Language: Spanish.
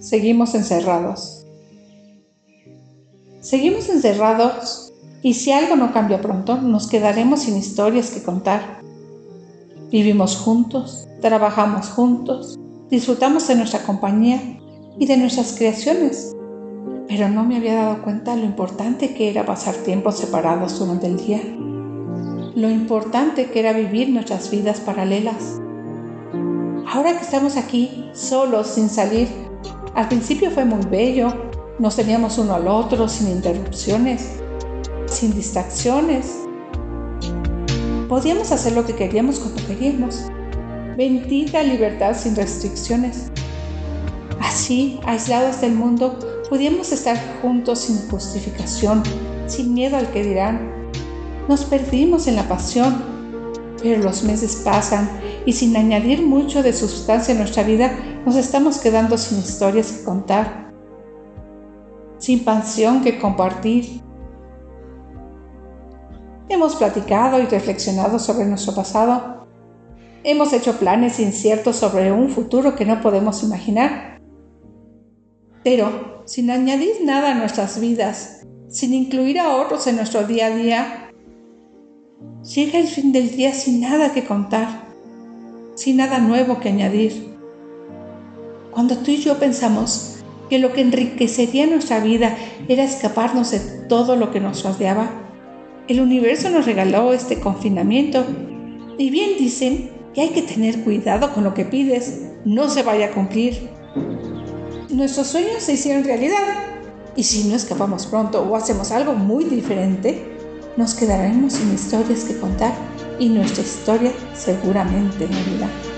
seguimos encerrados. Seguimos encerrados y si algo no cambia pronto, nos quedaremos sin historias que contar. Vivimos juntos, trabajamos juntos, disfrutamos de nuestra compañía y de nuestras creaciones, pero no me había dado cuenta lo importante que era pasar tiempos separados durante el día, lo importante que era vivir nuestras vidas paralelas. Ahora que estamos aquí, solos, sin salir, al principio fue muy bello, nos teníamos uno al otro sin interrupciones, sin distracciones. Podíamos hacer lo que queríamos cuando queríamos. Bendita libertad sin restricciones. Así, aislados del mundo, podíamos estar juntos sin justificación, sin miedo al que dirán. Nos perdimos en la pasión, pero los meses pasan y sin añadir mucho de sustancia a nuestra vida, nos estamos quedando sin historias que contar, sin pasión que compartir. Hemos platicado y reflexionado sobre nuestro pasado. Hemos hecho planes inciertos sobre un futuro que no podemos imaginar. Pero sin añadir nada a nuestras vidas, sin incluir a otros en nuestro día a día, llega el fin del día sin nada que contar, sin nada nuevo que añadir. Cuando tú y yo pensamos que lo que enriquecería nuestra vida era escaparnos de todo lo que nos rodeaba, el universo nos regaló este confinamiento. Y bien dicen que hay que tener cuidado con lo que pides, no se vaya a cumplir nuestros sueños se hicieron realidad. Y si no escapamos pronto o hacemos algo muy diferente, nos quedaremos sin historias que contar y nuestra historia seguramente morirá.